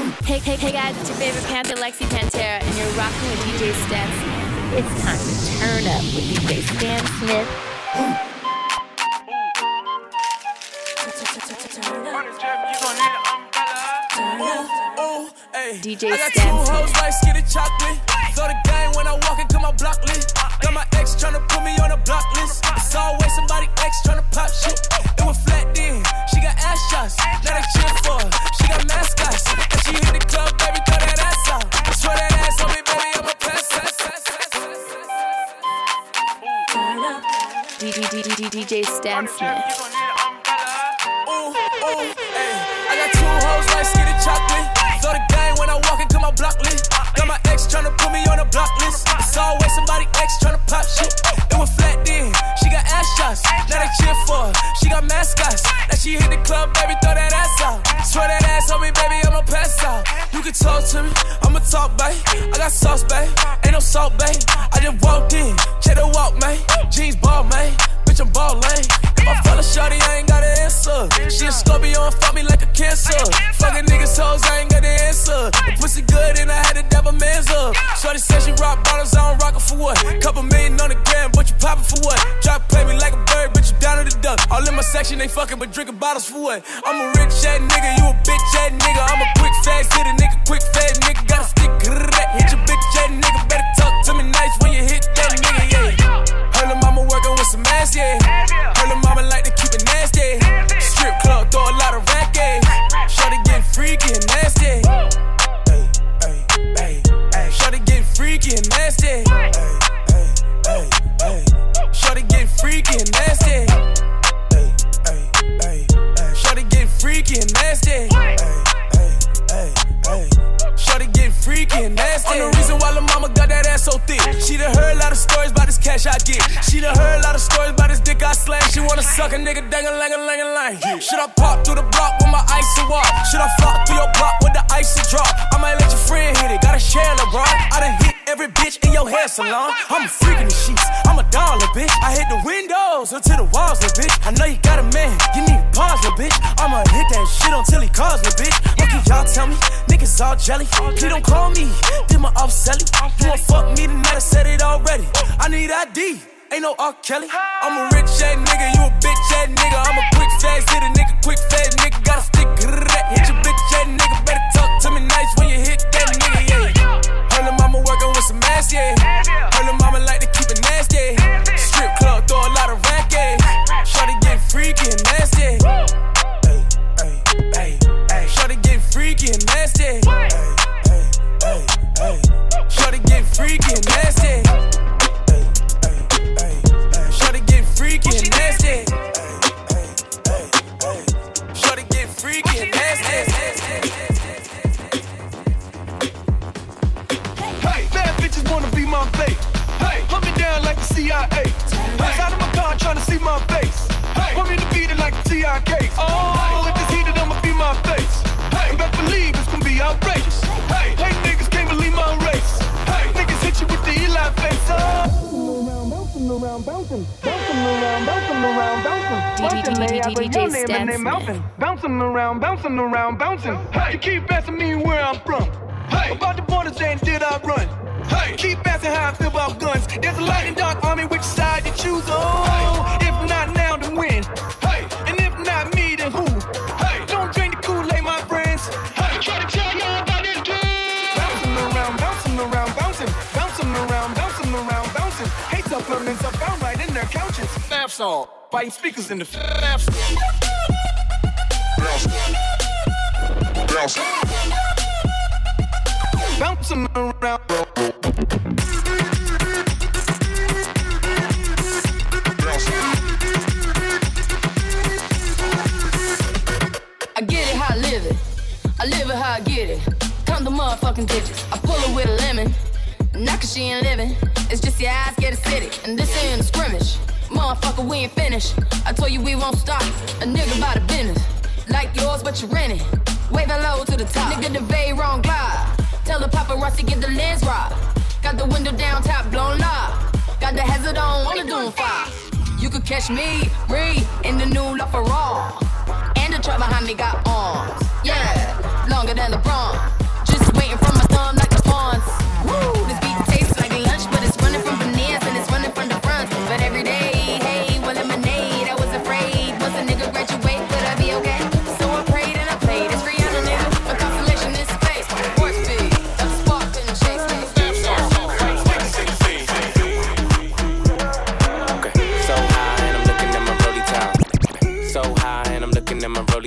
Hey, hey, hey guys, it's your favorite Panther, Lexi Pantera, and you're rocking with DJ Stan Smith. It's time to turn up with DJ Stan Smith. DJ oh, oh, oh, Stan Smith. Throw the game when I walk into my block list. Got my ex tryna put me on a block list. It's always somebody ex tryna pop shit. It was flat then. She got ass shots. Now they cheer for her. She got mascots. And she hit the club, baby, throw that ass out. Throw that ass on me, baby, I'ma pass. DJ Stan Smith. Ooh, ooh, ay. I got two hoes like skinny chocolate. Throw the game when I walk into my block list. Ex tryna put me on a block list. It's always somebody ex tryna pop shit. It was flat then. She got ass shots. Now they cheer for her. She got mascots. Now she hit the club, baby, throw that ass out. Swear that ass on me, baby, I'ma pass out. You can talk to me, I'ma talk, babe. I got sauce, babe. Ain't no salt, babe. I just walked in, check the walk, man. Jeans ball, man. Bitch, I'm ballin'. I fall a shorty, I ain't got an answer. She a Scorpio and fuck me like a cancer. Fucking niggas hoes, I ain't got an answer. The pussy good and I had to dab a man's up. Shorty said she rock bottles, I don't rock it for what? Couple million on the gram, but you poppin' for what? Try to play me like a bird, but you down to the duck. All in my section, they fucking, but drinking bottles for what? I'm a rich ass nigga, you a bitch ass nigga. I'm a quick fast hitter, nigga, quick fast nigga. Gotta stick, hit your bitch ass nigga. Better talk to me nice when you hit that nigga, ass, yeah. Her little mama like to keep it nasty. Strip club, throw a lot of rack. Shorty getting freaky and nasty. Ay, ay, ay, ay. Shorty getting freaky and nasty. Ay, jelly. Please don't call me, did my off selling. You won't fuck me tonight, I said it already. I need ID. Ain't no R. Kelly. I'm a rich ass nigga, you a bitch ass nigga. Stan Bouncing, around, bouncing around, bouncing. Hey, you keep asking me where I'm from. Hey, about the borders and did I run? Hey, keep asking how I feel about guns. There's a light and dark army, which side to choose? Oh, if not now, then when? Hey, and if not me, then who? Hey, don't drink the Kool-Aid, my friends. Hey, try to tell y'all about this dude. Bouncing around, bouncing around, bouncing, bouncing around, bouncing around, bouncing. Hate supplements are found right in their couches. Fab song, biting speakers in the fab song. Bouncing around. I get it how I live it. I live it how I get it. Count the motherfucking digits. I pull her with a lemon. Not cause she ain't living. It's just your eyes get acidic. And this ain't a scrimmage. Motherfucker, we ain't finished. I told you we won't stop. A nigga about a business. Like yours, but you rent it. Waving low to the top. Nigga, the very wrong glide. Tell the paparazzi to get the lens right. Got the window down, top blown loud. Got the hazard on, the doom fire. You could catch me, Bree, in the new La Ferrari. And the truck behind me got arms. Yeah, longer than LeBron.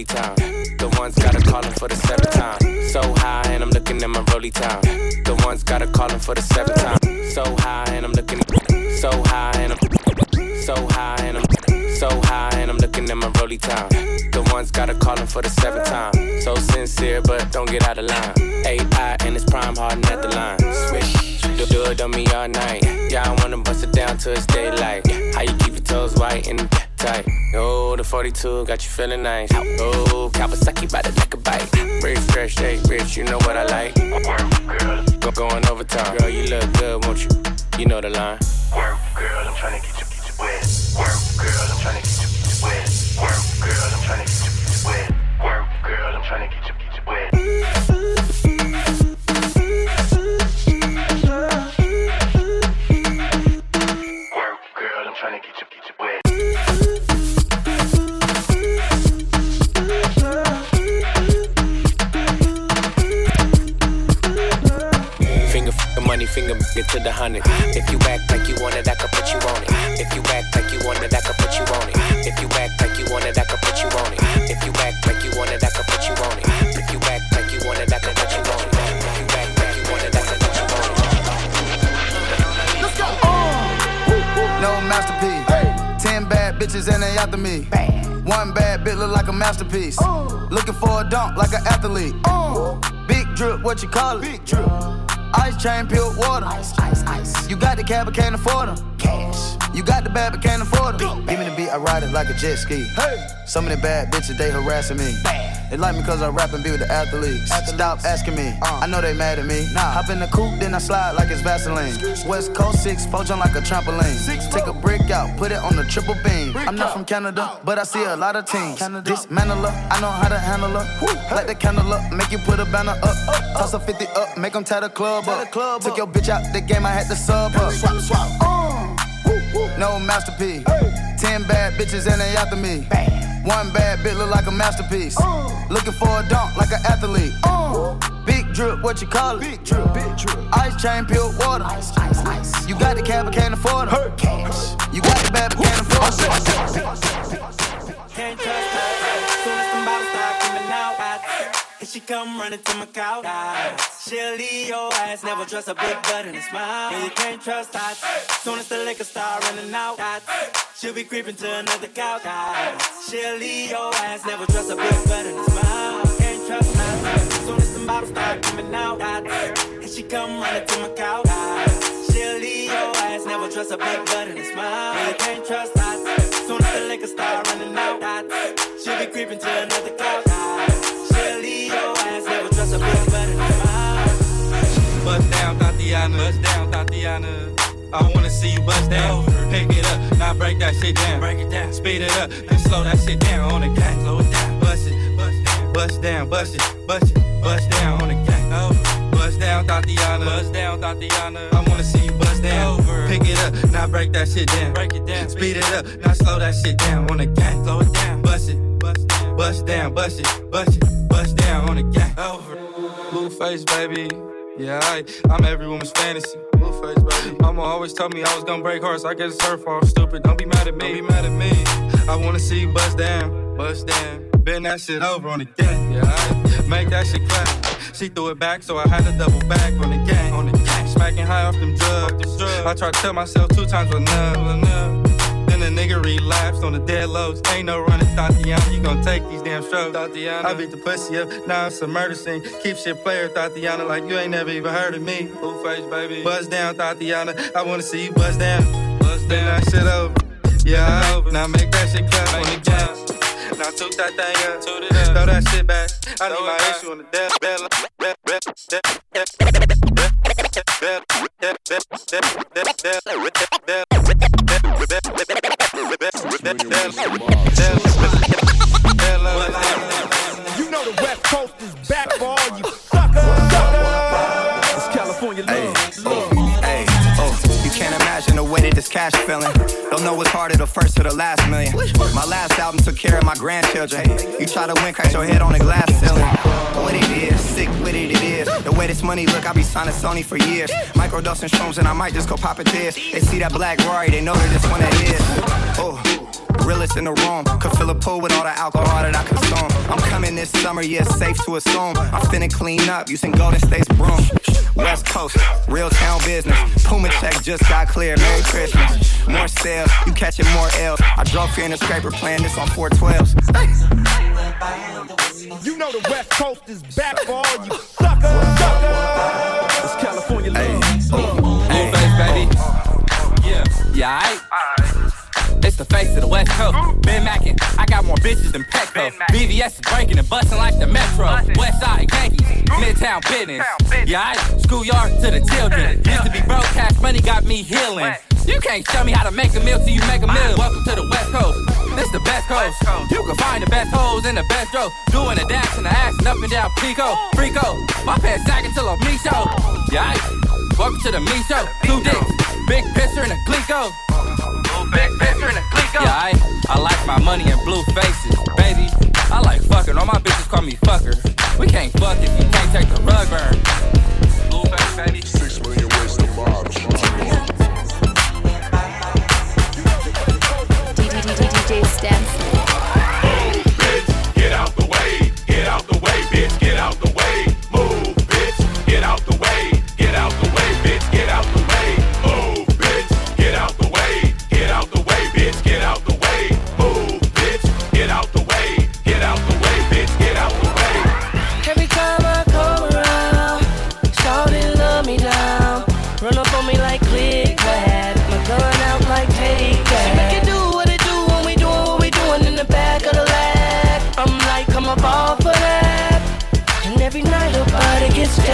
rolly time. The ones gotta call him for the seventh time. So high, and I'm looking at my rolly time. The ones gotta call him for the seventh time. So high, and I'm looking. So high, and I'm. So high, and I'm. So high, and I'm looking at my rolly time. The ones gotta call him for the seventh time. So sincere, but don't get out of line. AI and it's prime hard at the line. Swish, do, do it on me all night. Yeah, I wanna bust it down till it's daylight. How you keep your toes white and tight? Oh, the 42 got you feeling nice. Oh, Kawasaki by the a bite. Rich, fresh, shake, rich, you know what I like. Go going overtime. Girl, you look good, won't you? You know the line. Work, girl, I'm trying to get you, get you wet. Work, girl, I'm trying to get you, get you wet. Work, girl, I'm trying to get you, get you wet. Work, girl, I'm trying to get you, finger get to the hundred. If you act like you want it, I can put you on it. If you act like you want it, I can put you on it. If you act like you want it, I can put you on it. If you act like you want it, I can put you on it. If you act like you want it, I can put you on it. If you act like you want it, I can put you on it. No masterpiece. Ten bad bitches and they after me. One bad bitch look like a masterpiece. Oh. Looking for a dunk like an athlete. Oh. Big drip, what you call it? Big drip. Ice chain, pure water. Ice, ice, ice. You got the cab, but can't afford them. Cash. You got the bad, but can't afford them. Give me the beat, I ride it like a jet ski. Hey. Some of the bad bitches, they harassing me. They like me cause I rap and be with the athletes. Stop asking me, I know they mad at me. Nah. Hop in the coupe, then I slide like it's Vaseline. West Coast 6, four jump like a trampoline. Six, Take a brick out, put it on the triple beam. I'm not from Canada, but I see a lot of teams. Dismantle her, I know how to handle her. Light the candle up, make you put a banner up. Toss a 50 up, make them tie the club up. Took your bitch out the game, I had to sub her. Swap, swap. No masterpiece. Ten bad bitches and they after me. One bad bitch look like a masterpiece. Looking for a dunk like an athlete. Big drip, what you call it? Big drip, big drip. Ice chain, pure water. Ice, ice, ice. You got the cab, but can't afford it. Cash. You got the bad, but can't afford it. Can't and she come running to my couch. She'll leave your ass, never trust a big butt and a smile. Yeah, you can't trust that. Soon as the liquor start running out, she'll be creeping to another couch. She'll leave your ass, never trust a big butt and a smile. Can't trust that. Soon as the bottles start coming out, and she come running to my couch. She'll leave your ass, never trust a big butt and a smile. Yeah, you can't trust that. Soon as the liquor start running out, she'll be creeping to another couch. Tatiana. Bust down, Tatiana. I wanna see you bust down. Pick it up, now break that shit down. Break it down. Speed it up, then slow that shit down on the gang. Slow it down. Bust it, bust down. Bust down, bust it, bust it, bust down on the gang. Bust down, Tatiana. Bust down, Tatiana. I wanna see you bust down. Over. Pick it up, now break that shit down. Break it down. Speed it up, now slow that shit down on the gang. Slow it down. Bust it, bust down. Bust down, bust it, bust it, bust down on the gang. Over. Blueface, baby. Yeah, I, I'm every woman's fantasy. Blueface, baby. Mama always told me I was gonna break hearts. I guess it's her fault. Stupid. Don't be mad at me. Don't be mad at me. I wanna see you bust down, bust down. Bend that shit over on the gang. Yeah, I make that shit clap. She threw it back, so I had to double back on the gang. On the gang. Smacking high off them drugs. I tried to tell myself two times with none. Nigga relapsed on the dead lows. Ain't no running, Tatiana. You gon' take these damn strokes, Tatiana. I beat the pussy up, now it's a murder scene. Keep shit player, Tatiana, like you ain't never even heard of me. Blueface, baby. Buzz down, Tatiana. I wanna see you buzz down. Buzz down, that shit over. Yeah, over. Now make that shit clap on the gang. Now toot that thing up, toot it up. throw that shit back. I need my issue on the death bed. You the this cash feeling. Don't know what's harder, the first or the last million. My last album took care of my grandchildren. You try to win, crack your head on the glass ceiling. What it is, sick with it, it is. The way this money look, I be signing Sony for years. Microdosing shrooms and I might just go pop it this. They see that black Rory, they know that this one it is. Oh. Realest in the room. Could fill a pool with all the alcohol that I consume. I'm coming this summer, yeah, safe to assume. I'm finna clean up using Golden State's broom. West Coast, real town business. Puma check just got clear. Christmas. More sales, you catching more L's. I drove here in a scraper playing this on 412s. You know the West Coast is back for all you suckers. suckers. It's California love. Uh. Hey, face, baby. Yeah, yeah, aight. It's the face of the West Coast. Ben Mackin, I got more bitches than Petco. BVS is breaking and busting like the Metro. West Side Yankees, Midtown business. Yeah, I schoolyard to the children. Used to be broke, cash money got me healing. You can't tell me how to make a meal till you make a meal. Welcome to the West Coast. This the best coast. You can find the best hoes in the best row. Doing the dance and the ass and up and down Pico, Frico. My pants sagging till I'm me show. Yeah, welcome to the me show. Two dicks, big pisser and a Glico. Big pisser and a Glico. Yeah, I, I like my money in blue faces, baby. I like fucking. All my bitches call me fucker. We can't fuck if you can't take the rug burn. Blueface, baby. Six million DJ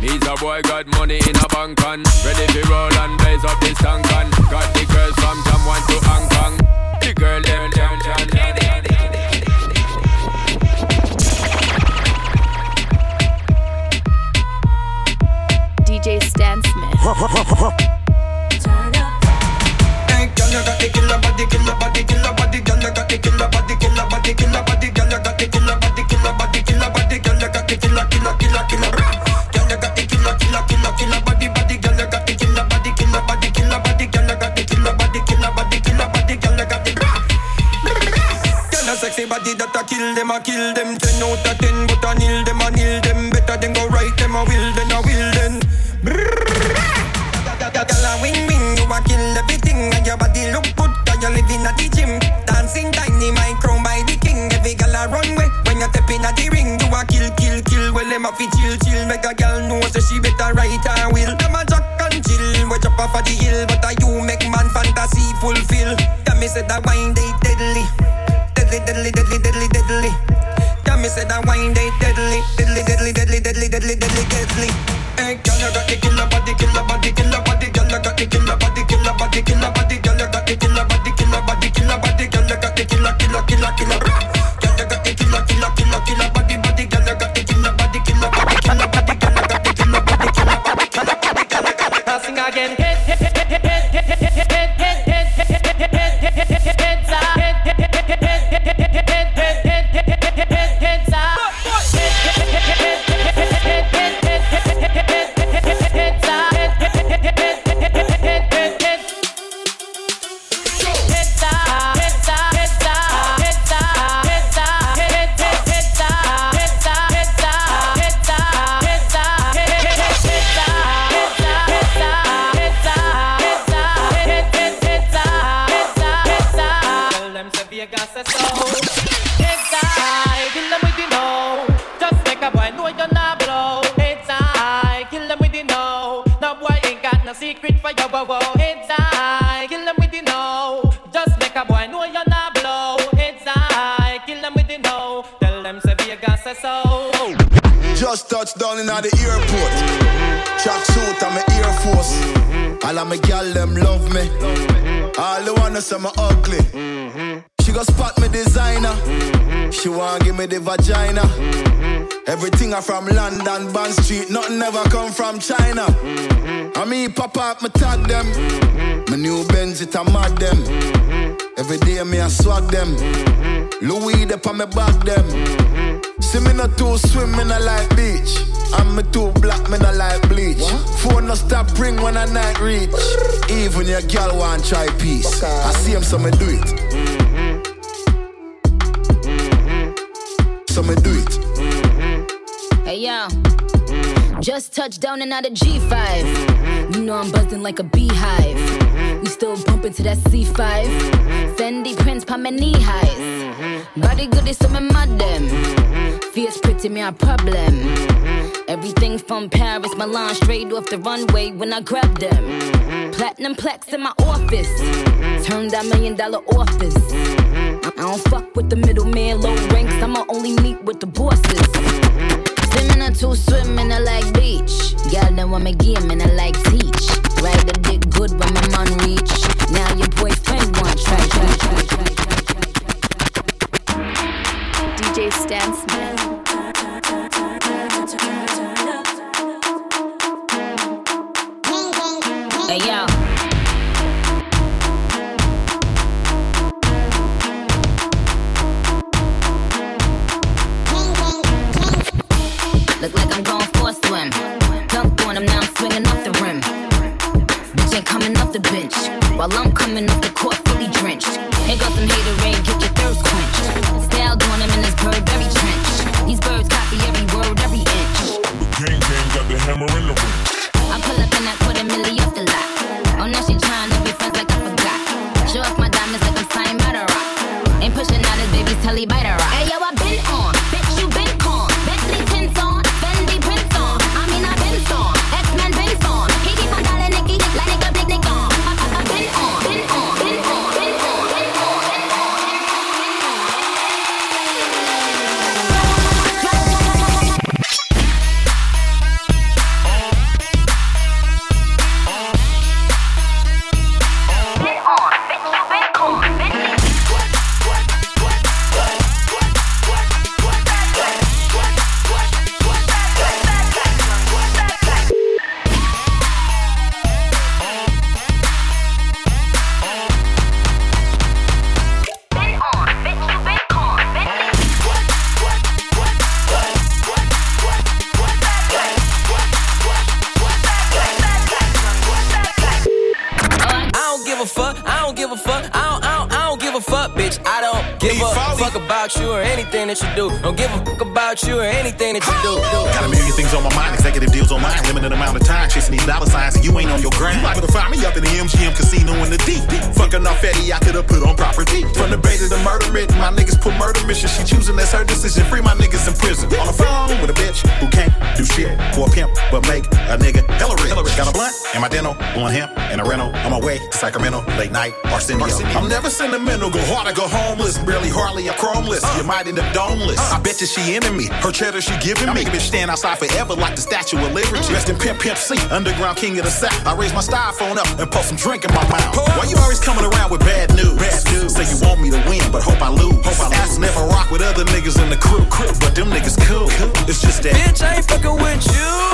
He's a boy, got money in a bank on. Ready to roll and blaze up this tank on. Got the girls from Jam 1 to Hong Kong. The girl, them, them, them, them. DJ Stan Smith. Hey, girl, you got the killer body, killer body, killer body. Girl, you got the killer body, killer body, killer body. Girl, you got the killer body, killer body, killer body. Girl, you got the killer, killer, killer, killer. Girl, you got the killer, killer, killer, body, body. Girl, killer body, killer body, killer body. Girl, you got the body, killer body, killer body. Girl, the Girl, a sexy body that a kill them, a kill them. Ten out of ten, but a nil them, a nil them. Better than go right them, a will then, a will then. Girl, a wing wing, you a kill everything, and your body look good, 'cause you're living at the she better ride her wheel. Them a jack and chill, we jump off of the hill, but a you make man fantasy fulfill. Yeah, me say that wine they Louis up on me back them. See me not too swim, me not like beach. I'm me too black, me not like bleach. Phone no stop ring when I night reach. Even your girl want try peace. I see him, so me do it. So me do it. Hey yo, just touched down and out of G5. You know I'm buzzing like a beehive. We still bumping to that C5. Fendi prints pa my knee highs. Body good is some mad them. Fierce pretty me a problem. Everything from Paris, Milan, straight off the runway when I grab them. Platinum plaques in my office. Turn that million dollar office. I don't fuck with the middleman, low ranks. I'ma only meet with the bosses. Swimming or two swimming, I like beach. Girl, then want me game and I like teach. Ride the dick good when my man reach. Now your boyfriend want try, try, try, try, try. DJ Stan Smith. Hey yo. Look like I'm going for a swim. Now swinging off the rim. Bitch ain't coming off the bench. While I'm coming off the court fully drenched. Here goes some hater rain, get your thirst quenched. Style doing him in this Burberry trench. These birds copy every word, every inch. Gang gang got the hammer in the. I pull up in that quarter milli off the lot. Oh, now she tryna be friends like I forgot. Show off my diamonds like I'm signed by the rock. Ain't pushing out his baby's telly by the rock. bitches, she enemy. Her cheddar, she giving me. I make a bitch stand outside forever like the Statue of Liberty. Mm. Rest in Pimp Pimp C, underground king of the South. I raise my styrofoam up and puff some drink in my mouth. Why you always coming around with bad news? Bad news. Say you want me to win, but hope I lose. Hope I lose. never rock with other niggas in the crew, crew but them niggas cool. cool. It's just that. Bitch, I ain't fucking with you.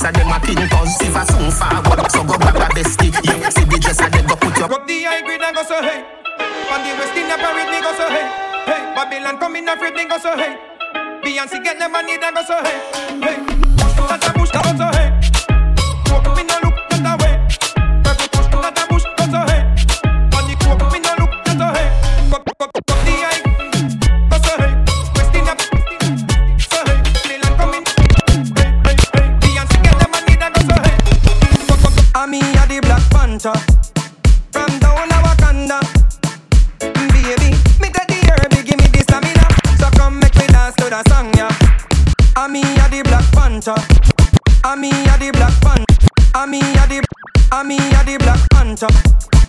dress of them a pin If I soon forward, so go grab a bestie. Yeah, see the dress of them go put your Rock the high grade and go so hey. On the West Indian parade, they go so hey. Hey, Babylon come in afraid, they go so hey. Beyonce get the money, they go so hey. Hey. me a the black hunter.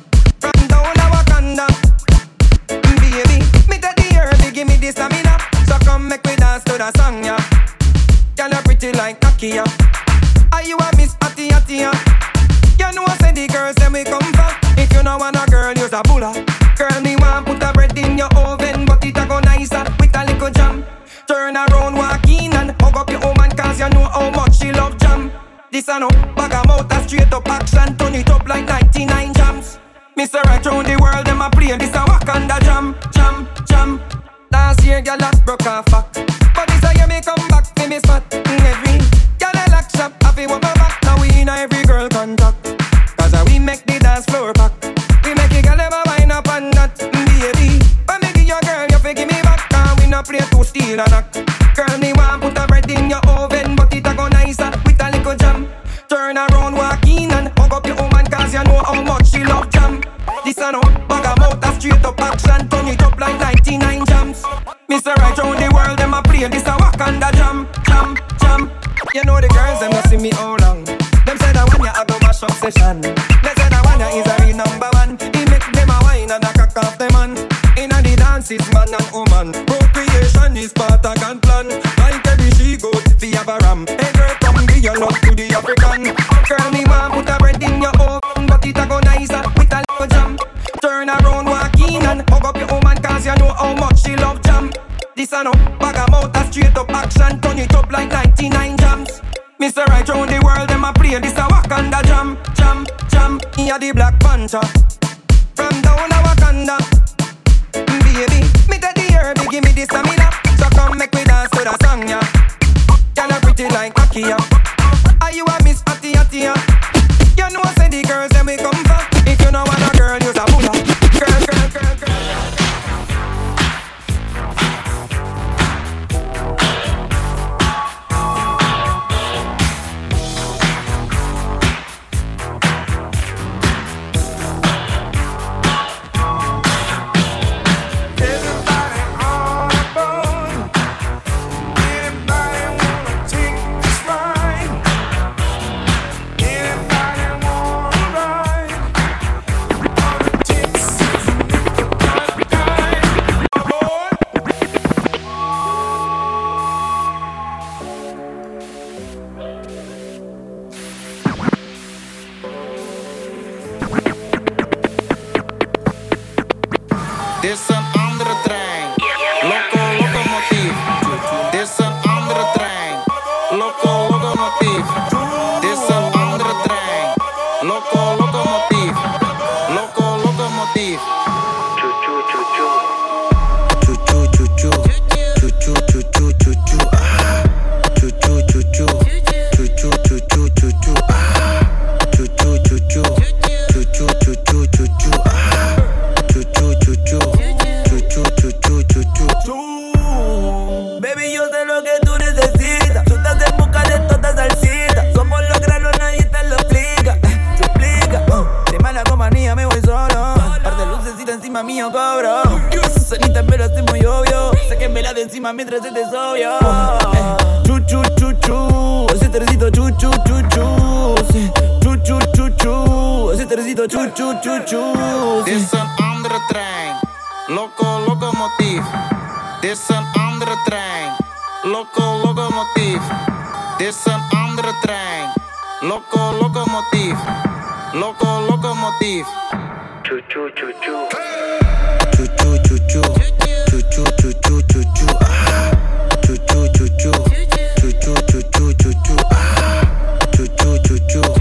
World, them a play this a Wakanda jam, jam, jam. He a the Black Panther. From down a Wakanda, baby. Me take the herb, give me the stamina. So come make me dance to the song, yeah. Girl, pretty like Akia. encima mío cobro. Sanita, pero estoy muy obvio. Sáquenmela de encima mientras este es obvio. Eh, chu, chu, chu, chu. Ese tercito, chu, chu, chu, chu. Chu, chu, chu, chu. Ese tercito, chu, chu, chu, chu. This an undertrain. Loco, locomotive. This an undertrain. Loco, locomotive. This an undertrain. Loco, locomotive. Loco, locomotive. Locomotief. Dit is een andere trein. Loco, locomotief. Loco, locomotief. Choo choo choo choo. Vamos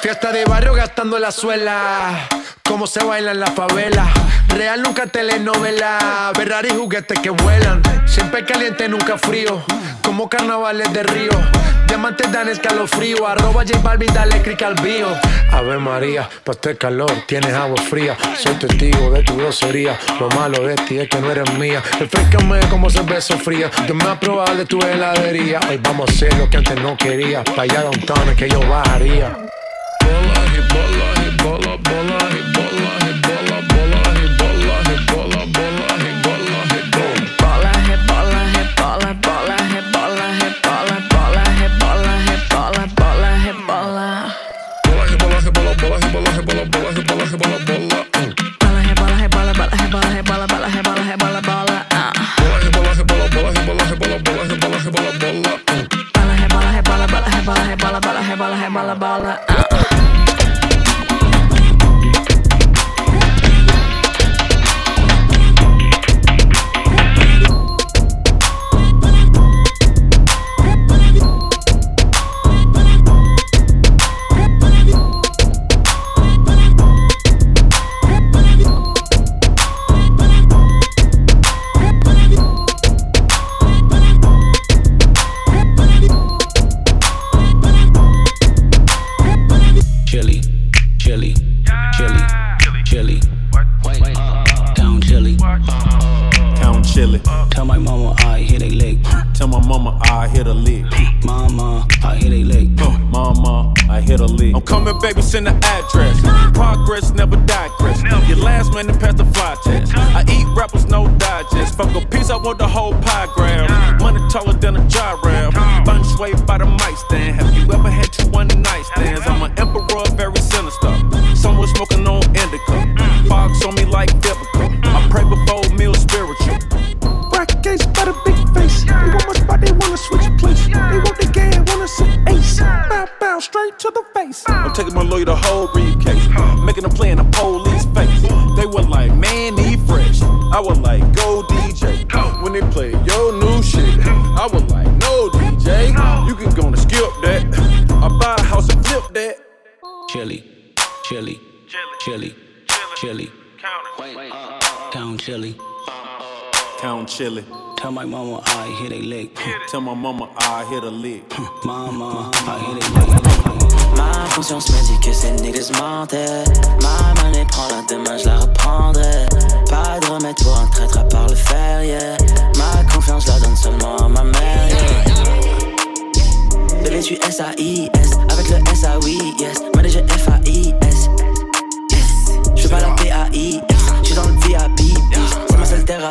Fiesta de barrio gastando la suela. Cómo se baila en la favela. Real nunca telenovela. Ferrari juguetes que vuelan. Siempre caliente, nunca frío. Como carnavales de río. Diamantes dan escalofrío. Arroba J Balvin, dale click al bio. Ave María, pa' este calor tienes agua fría. Soy testigo de tu grosería. Lo malo de ti es que no eres mía. Refrescame como cerveza fría. Yo me probado de tu heladería. Hoy vamos a hacer lo que antes no quería. Pa' allá downtown es que yo bajaría. Hit bola, bola, hit bola, hit bola, bola, uh, uh. Send the address. Progress never digress. Your last man to pass the fly test. I eat rappers, no digest. Fuck a piece, I want the whole pie grab. Money taller than a gyraf. Fun sway by the mic stand. Tell my mama I hit a leg. Tell my mama I hit a lick. Mama, I hit a leg. Ma conscience me dit que ces niggas mentaient. Ma monnaie prend la demain, je la reprendrai. Pas de remède pour un traître à part le fer, yeah. Ma confiance la donne seulement à ma mère, yeah. Bébé, tu S-A-I-S. Avec le S-A-Oui, yes. Moi déjà F-A-I-S.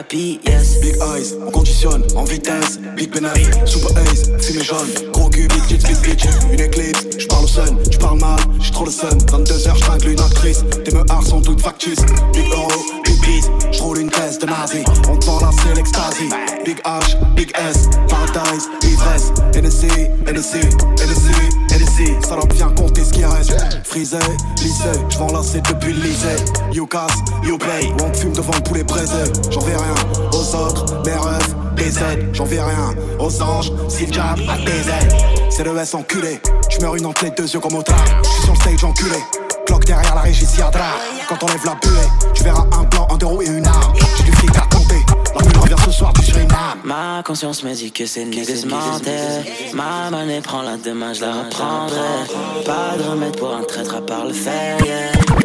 Big eyes, on conditionne en vitesse. Big penis, super ace, fumée jaune. Gros cul, bitch, bitch, bitch. Une éclipse, j'parle au sun, j'parle mal, j'suis trop le sun. 22h, j'tringle une actrice. Tes meurs sont toutes factices. Big euro, big beat, j'roule une thèse de nazi. On te là, c'est l'extasie. Big H, big S, paradise, ivresse. NSC, NSC, NSC, NSC. Ça doit bien compter ce qui reste. Frisé, lycée, là, c'est depuis le lycée. You casse, you play. On fume devant le poulet braisé. J'en vais rien aux autres, mes rêves. J'en vais rien aux anges, s'ils jab à tes aides. C'est le S enculé. J'meurs une entre les deux yeux comme au train. J'suis sur le stage enculé. Cloque derrière la régie, Siadra. Quand on lève la buée, tu verras un blanc, un deux roues et une arme. J'ai du fric à compter. La lune revient ce soir, tu seras une âme. Ma conscience me dit que c'est mentaient. Ma monnaie prend la demain, je la reprendrai. Pas de remède pour un traître à part le fer.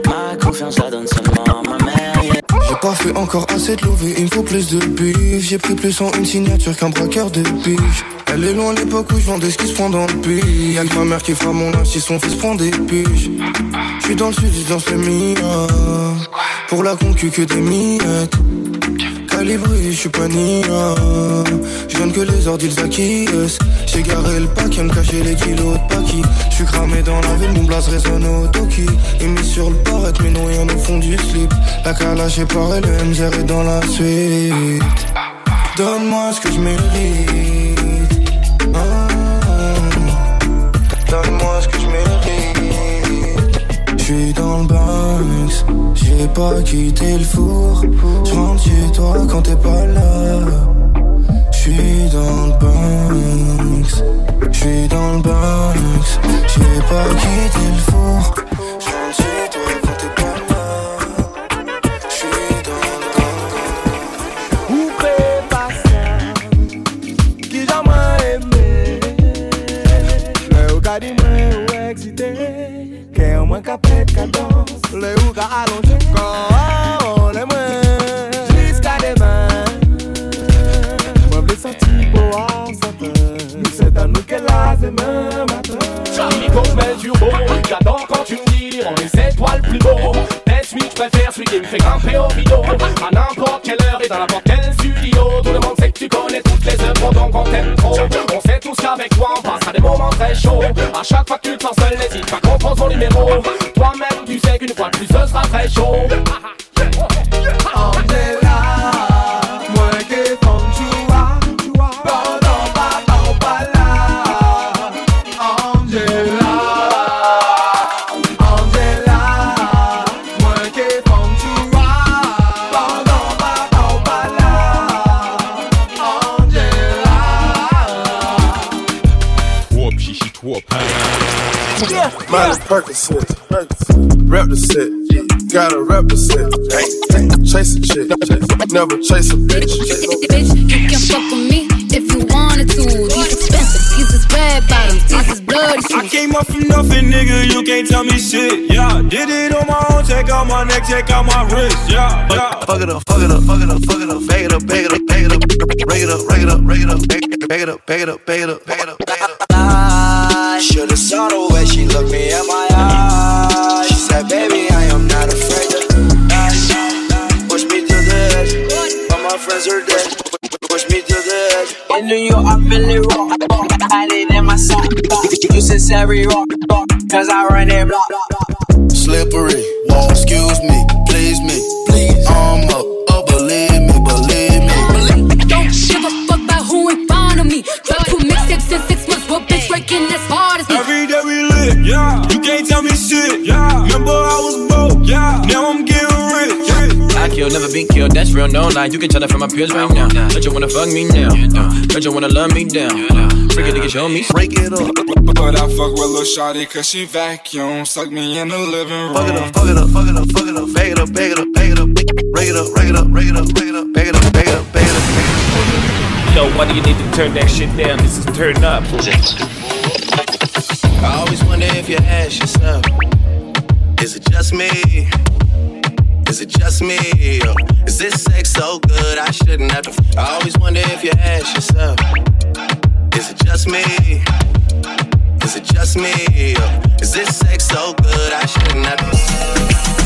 Ma confiance la donne seulement J'ai pas fait encore assez de love, il me faut plus de bif. J'ai pris plus en une signature qu'un braqueur de biche. Elle est loin l'époque où je vendais ce qui se prend dans le pays. Y'a que ma mère qui fera mon âge si son fils prend des piges. J'suis dans le sud, je danse le mia. Pour la concu que des miettes. Calibré, j'suis pas nia. J'viens que les ordres ils acquiescent. J'ai garé le pack, me cacher les kilos de paki. J'suis cramé dans la ville, mon blaze résonne au toki. Il mis sur le paraître, mais non rien au fond du slip. La calage est pareil, le MZR est dans la suite. Donne-moi ce que je mérite. J'ai pas quitté le four. J'rentre chez toi quand t'es pas là. J'suis dans le Banks, j'suis dans le Banks. J'ai pas quitté le four. Never chase a bitch. Bitch, you can fuck with me if you wanted to. These expensive, these is red bottoms, these is bloody I came up from nothing, nigga. You can't tell me shit. Yeah, did it on my own. Take out my neck, take out my wrist. Yeah, yeah. Fuck it up, fuck it up, fuck it up, fuck it up, bag it up, bag it up, bag it up, rake it up, rake it up, rake it up, bag it up, bag it up, bag it up, bag it up, bag it up, bag it up. Should've saw the way she looked me in my friends are dead. Push me to the edge. In New York, I'm really raw. I did in my song. You said Sari raw, cause I run that block. Slippery, won't excuse me, please me, please. I'm up, oh believe me, believe me. Don't give a fuck about who in front of me. Drop two mixtapes in six months, what bitch working as hard as me? Every day we lit, yeah. You can't tell me shit, yeah. Remember I was broke, yeah. Now I'm getting rich, yeah. I kill, never been killed, that's real, no lie. You can tell that from my peers right now. Don't you wanna fuck me now? Don't you wanna love me down? Freak it, nigga, show me. Break it up. But I fuck with Lil Shawty cause she vacuum. Suck me in the living room. Fuck it up, fuck it up, fuck it up, fuck it up, bag it up, bag it up, bag it up, rake it up, rake it up, rake it up, rake it up, bag it up, bag it up, bag it up, bag it up. Yo, why do you need to turn that shit down? This is turn up. I always wonder if you ask yourself, is it just me? Is it just me? Is this sex so good I shouldn't have to? I always wonder if you ask yourself, is it just me? Is it just me? Is this sex so good I shouldn't have to? It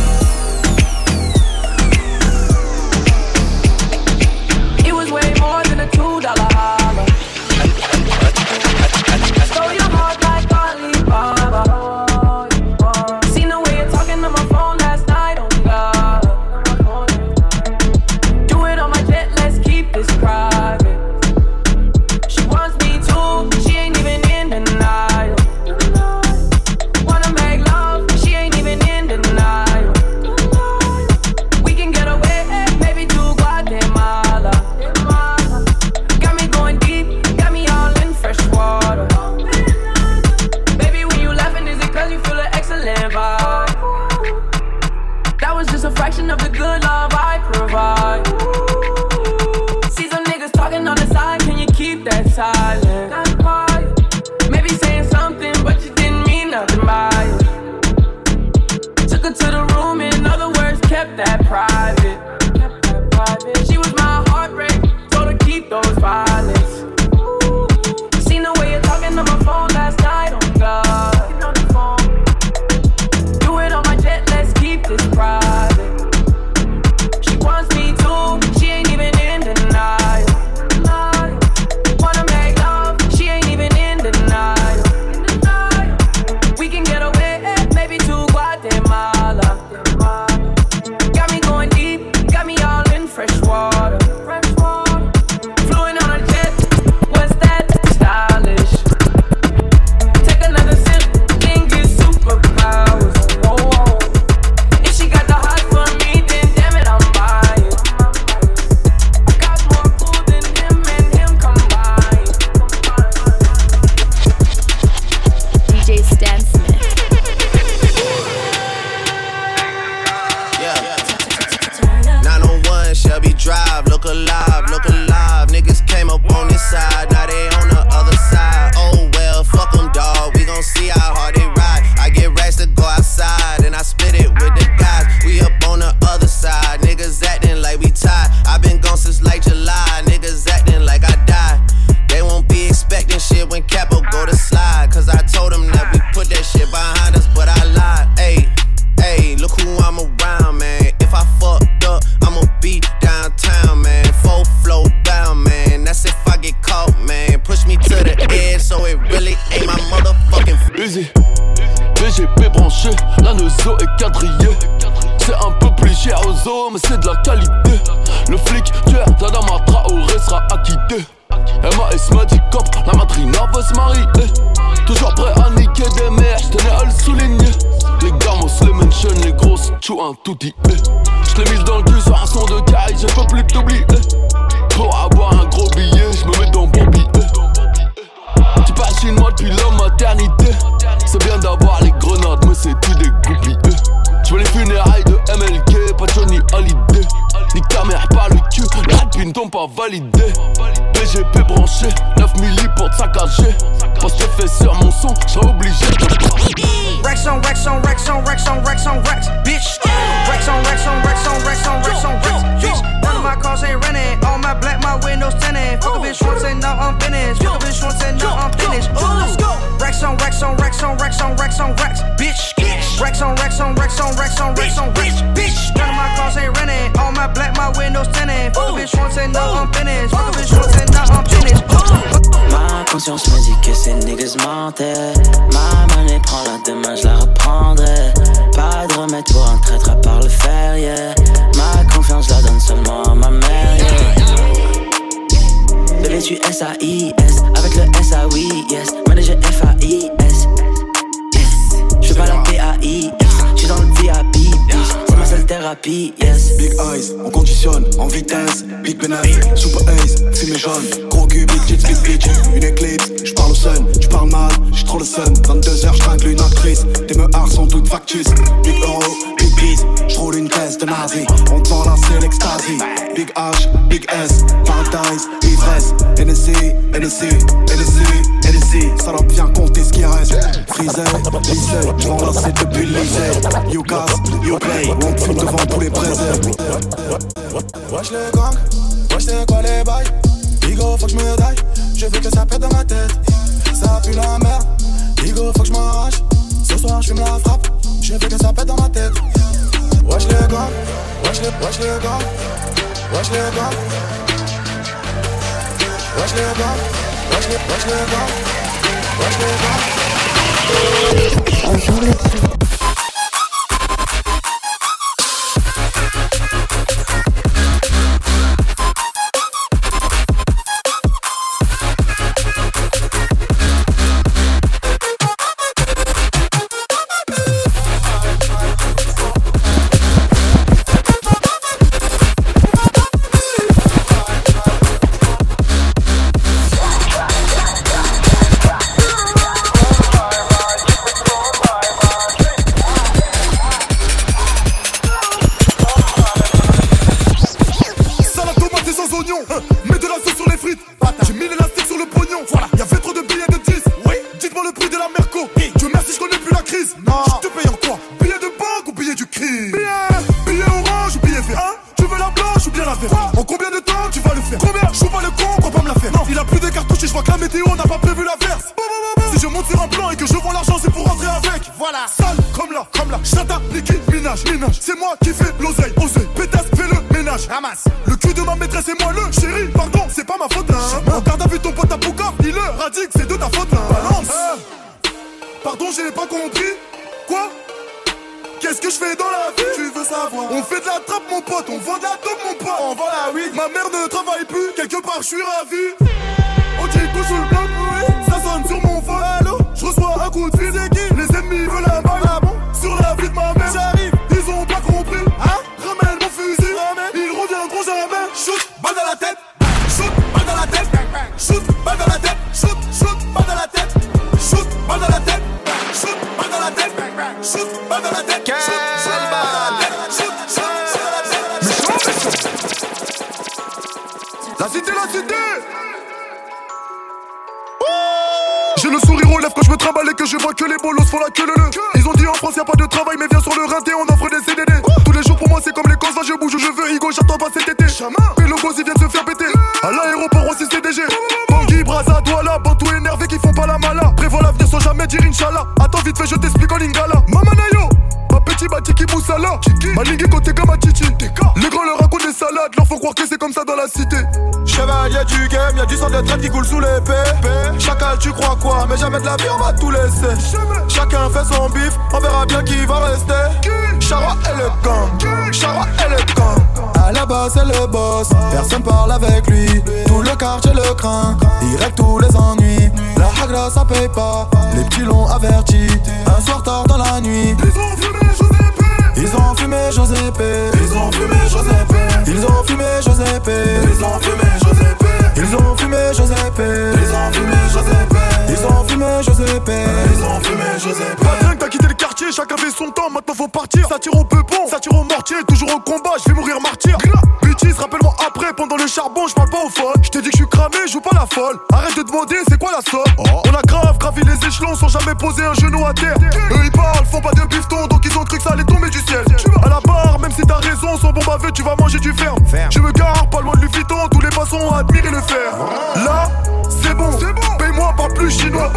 Ma monnaie prend la demain, je la reprendrai. Pas de remède pour un traître à part le fer, yeah. Ma confiance, je la donne seulement à ma mère, yeah. Bébé, tu S-A-I-S, avec le S-A-Oui, yes. Manager F-A-I-S. Je pas la P-A-I-S, j'suis dans le VIP. C'est ma seule thérapie. En vitesse. Big penis, super ace, fumée jaune. Gros big tits, big bitch. Une éclipse, j'parle au sun, j'parle mal, j'suis trop le sun. 22h, j'tringle une actrice. Tes meurs sont toutes factices. Big euro, big peace, j'roule une caisse de nazi. On te vend là, c'est l'extasie. Big H, big S, paradise, ivresse. NSC, NSC, NSC, NSC. Ça doit bien compter ce qui reste. Frisé, lycée, j'vends là, c'est depuis le lycée. You gas, you play, on fume devant tous les présents. Wesh les gangs, wesh c'est quoi les bails? Digo faut que j'me daille, je veux que ça pète dans ma tête. Ça pue la merde, Digo faut que j'm'arrache Ce soir j'fume la frappe, je veux que ça pète dans ma tête. Wesh les gangs, wesh les, wesh les gangs Wesh les gangs Wesh les gangs, wesh les, wesh les gangs Wesh les gangs Salade Mets de la sauce sur les frites. J'ai mis l'élastique sur le pognon. Voilà. Y'avait trop de billets de 10 Oui. Dites-moi le prix de la Merco. Dieu merci je connais plus la crise. Non. Je te paye en quoi Billet de banque ou billet du crime? Billet. Billet orange ou billet vert? Hein? Tu veux la blanche ou bien la verte? En combien de temps tu vas le faire? Combien? Je joue pas le con crois pas me la faire. Non. Il a plus de cartouches et je vois que la météo n'a pas prévu l'averse. Si je monte sur un plan et que je vends l'argent c'est pour rentrer avec. Voilà. Sale comme là comme là. Chata Nicki Minaj Minaj. C'est moi qui fais l'oseille Oseille Ramasse. Le cul de ma maîtresse et moi le chéri. Pardon c'est pas ma faute hein. Regarde à vu ton pote à Pouka Il le radique c'est de ta faute hein. Balance. Pardon j'ai pas compris. Quoi? Qu'est-ce que je fais dans la vie? Tu veux savoir? On fait de la trappe mon pote On vend de la dope mon pote. On vend la weed. Ma mère ne travaille plus Quelque part je suis ravi. On dit que je le bloc oui. Ça sonne sur mon phone Allô? Je reçois un coup de fil c'est qui? Les ennemis veulent la balle ah Sur la vie de ma mère. J'arrive Shoot Balle dans la tête. Shoot Shoot Balle dans la tête. Shoot Balle dans la tête. Shoot Balle dans la tête. Shoot Balle dans la tête. Shoot Shoot Balle dans la tête. Shoot Shoot Shoot La cité, la cité. J'ai le sourire aux lèvres quand je me trimballe et que je vois que les bolos font la queue le. Ils ont dit en France y a pas de travail mais viens sur le rinté on offre des CDD les jours pour moi c'est comme les cons je bouge où je veux Igo j'attends pas cet été. Et le boss il vient de se faire péter. À l'aéroport aussi CDG Bangui, Braza, Douala, Bantou énervé qui font pas la mala. Prévois l'avenir sans jamais dire Inch'Allah. Attends vite fait je t'explique en lingala. Mamanayo Ma petit batiki moussala Malingue côté comme un chichi Les grands leur racontent des salades. Leur faut croire que c'est comme ça dans la cité. Chevalier du game, y'a du sang de traite qui coule sous l'épée. Chacal, tu crois quoi? Mais jamais de la vie, on va tout laisser. Chacun fait son bif, on verra bien qui va rester. Charwa est le gang, Charwa est le gang. À la base, c'est le boss, personne parle avec lui. Tout le quartier le craint, il règle tous les ennuis. La hagra, ça paye pas, les petits l'ont averti. Un soir tard dans la nuit, ils ont fumé. Ils ont fumé Giuseppe. Ils ont fumé Giuseppe. Ils ont fumé Giuseppe. Ils ont fumé Giuseppe. Ils ont fumé Giuseppe. Ils ont fumé Giuseppe. Ils ont fumé Giuseppe. Pas que t'as quitté le quartier, chacun fait son temps, maintenant faut partir. Ça tire au peupon, ça tire au mortier, toujours au combat, je vais mourir martyr. Bitches, rappelle-moi après, pendant le charbon, je parle pas au folles. Je t'ai dit que je suis cramé, je joue pas la folle. Arrête de demander, c'est quoi la somme? On a grave gravi les échelons sans jamais poser un genou à terre. Eux ils parlent, font pas de bifton, donc ils ont cru que ça allait tomber du ciel. À la barre, même si t'as raison, son bon baveux, tu vas manger du ferme. Je me gare, pas loin de Lufiton, tous les passants ont admiré le fer. Là, c'est bon, paye-moi pas plus chinois.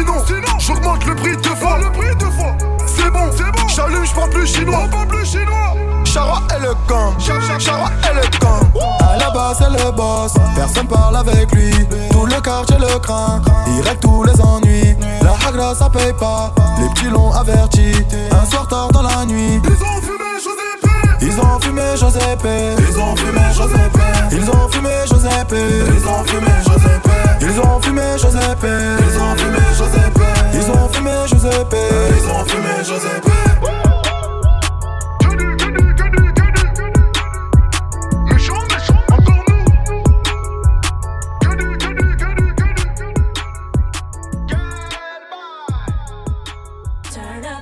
Sinon, j'augmente le prix deux fois. Le prix deux fois. C'est bon, c'est bon. J'allume, j'parle plus chinois. Pas plus chinois. Chara est le gang, Chara est le gang. À la base, c'est le boss, personne parle avec lui. Tout le quartier le craint, il règle tous les ennuis. La hagra, ça paye pas, les petits l'ont averti. Un soir tard dans la nuit, ils ont fumé. Ils ont fumé Giuseppe. Ils ont fumé Giuseppe. Ils ont fumé Giuseppe. Ils ont fumé Giuseppe. Ils ont fumé Giuseppe. Ils ont fumé Giuseppe. Ils ont fumé Giuseppe. Ils ont fumé Giuseppe.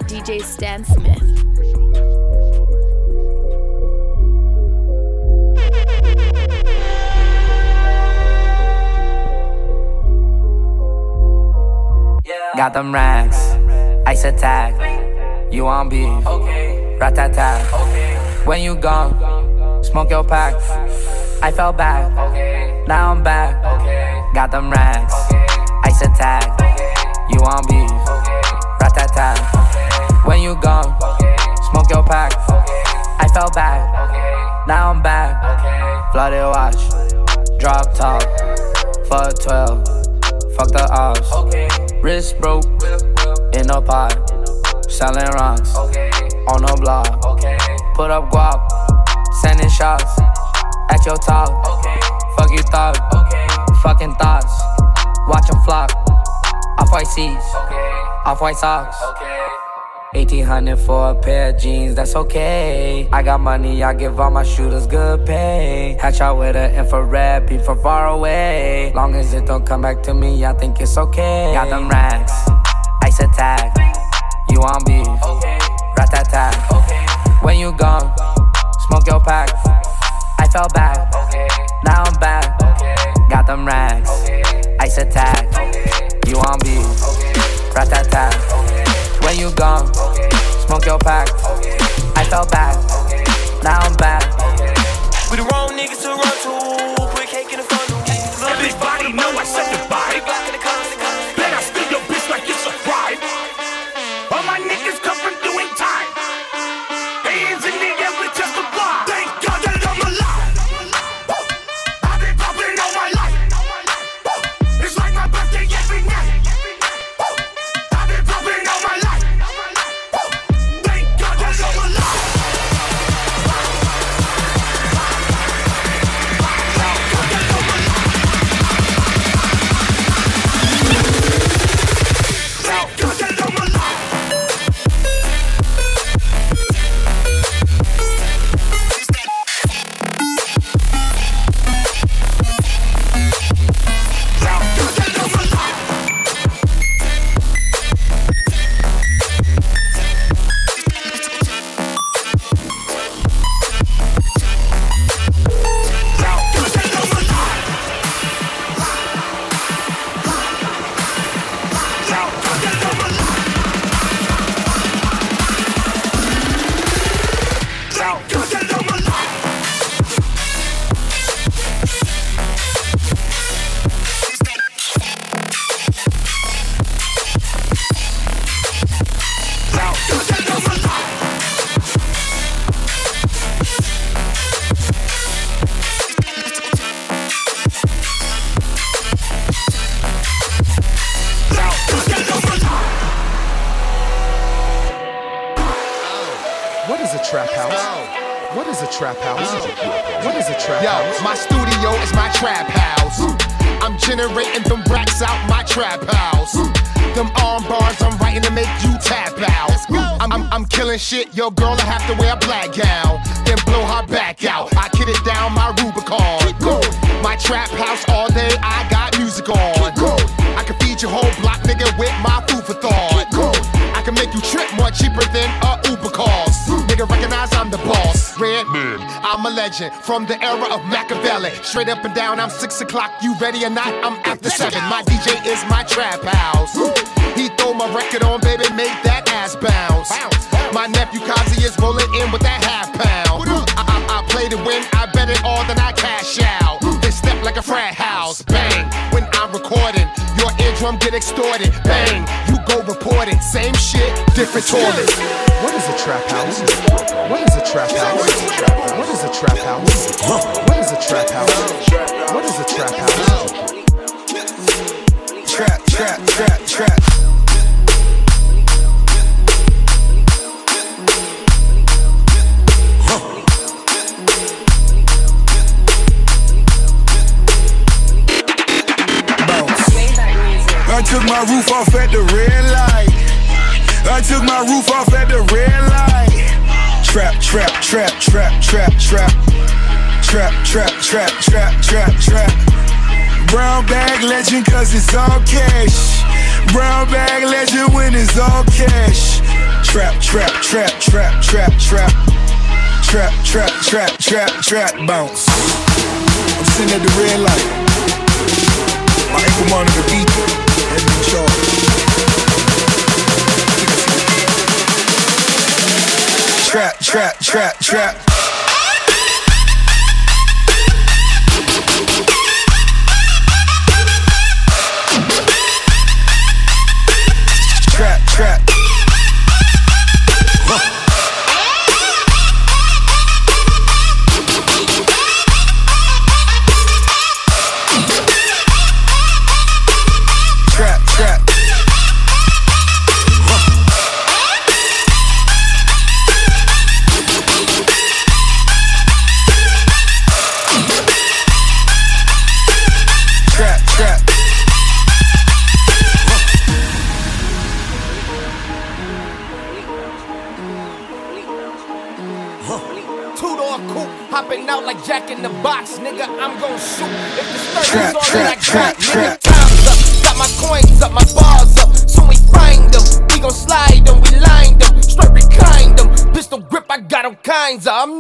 DJ Stan Smith. Got them racks, ice attack. You on beef, tat. When you gone, smoke your pack. I fell back, now I'm back. Got them racks, ice attack. You on beef, tat. When you gone, smoke your pack. I fell back, now I'm back. Flooded watch, drop top, fuck 12, fuck the ops. Wrist broke in a pot, selling rocks on the block. Put up guap, sending shots at your top. Fuck you thought, fucking thoughts. Watch 'em flock. Off white seats, off white socks. 1800 for a pair of jeans, that's okay. I got money, I give all my shooters good pay. Hatch out with an infrared beam from far away. Long as it don't come back to me, I think it's okay. Got them racks, ice attack. You on beef, rat tat. When you gone, smoke your pack. I fell back, now I'm back. Got them racks, ice attack. You on beef, rat tat. When you gone, smoke your pack. I fell back, now I'm back. We the wrong niggas to run to. can make you trip more cheaper than a Uber calls. Nigga, recognize I'm the boss. Redman, I'm a legend from the era of Machiavelli. Straight up and down, I'm six o'clock. You ready or not? I'm after seven. My DJ is my trap house. He throw my record on, baby, make that ass bounce. My nephew Kazi is rolling in with that half pound. I, I, I play to win, I bet it all, then I cash out. They step like a frat house, bang. When I'm recording, your eardrum get extorted, bang go report it. Same shit, different toilets. What is a trap house? What is a trap house? What is a trap house? What is a trap house? What is a trap house? Trap, trap, trap, trap. I took my roof off at the red light. I took my roof off at the red light. Trap, trap, trap, trap, trap, trap. Trap, trap, trap, trap, trap, trap. Brown bag legend, cause it's all cash. Brown bag legend when it's all cash. Trap, trap, trap, trap, trap, trap. Trap, trap, trap, trap, trap, bounce. I'm sitting at the red light. My ankle monitor beat trap, trap, trap.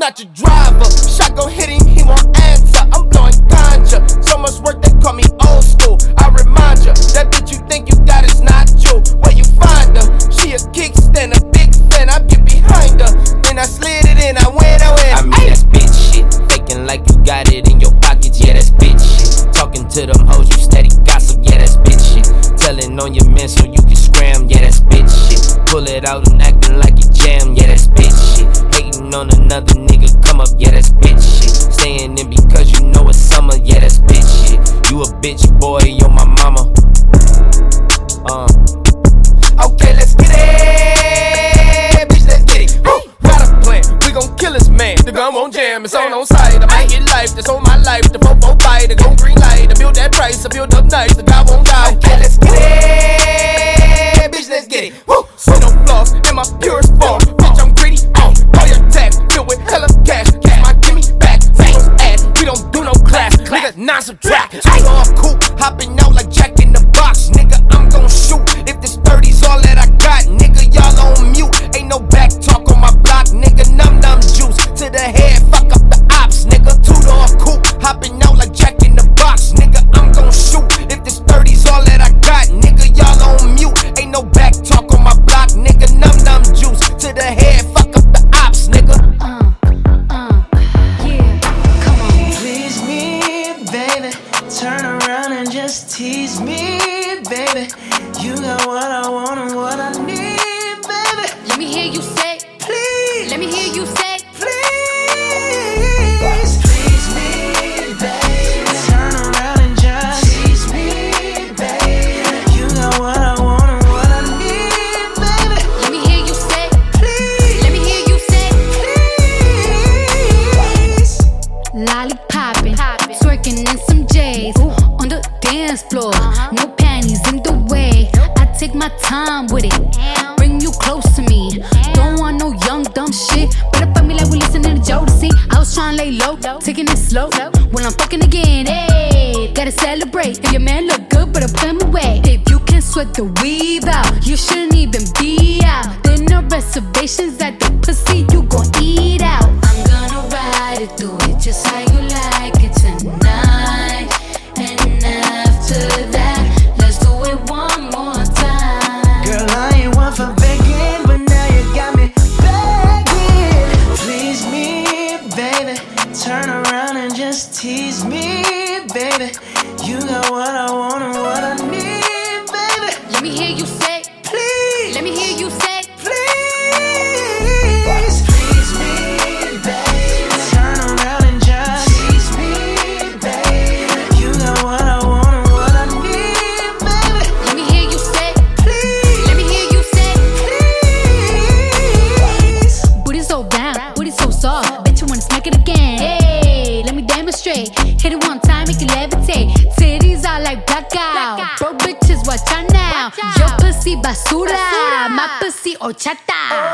got your drink. Pussy horchata. I'm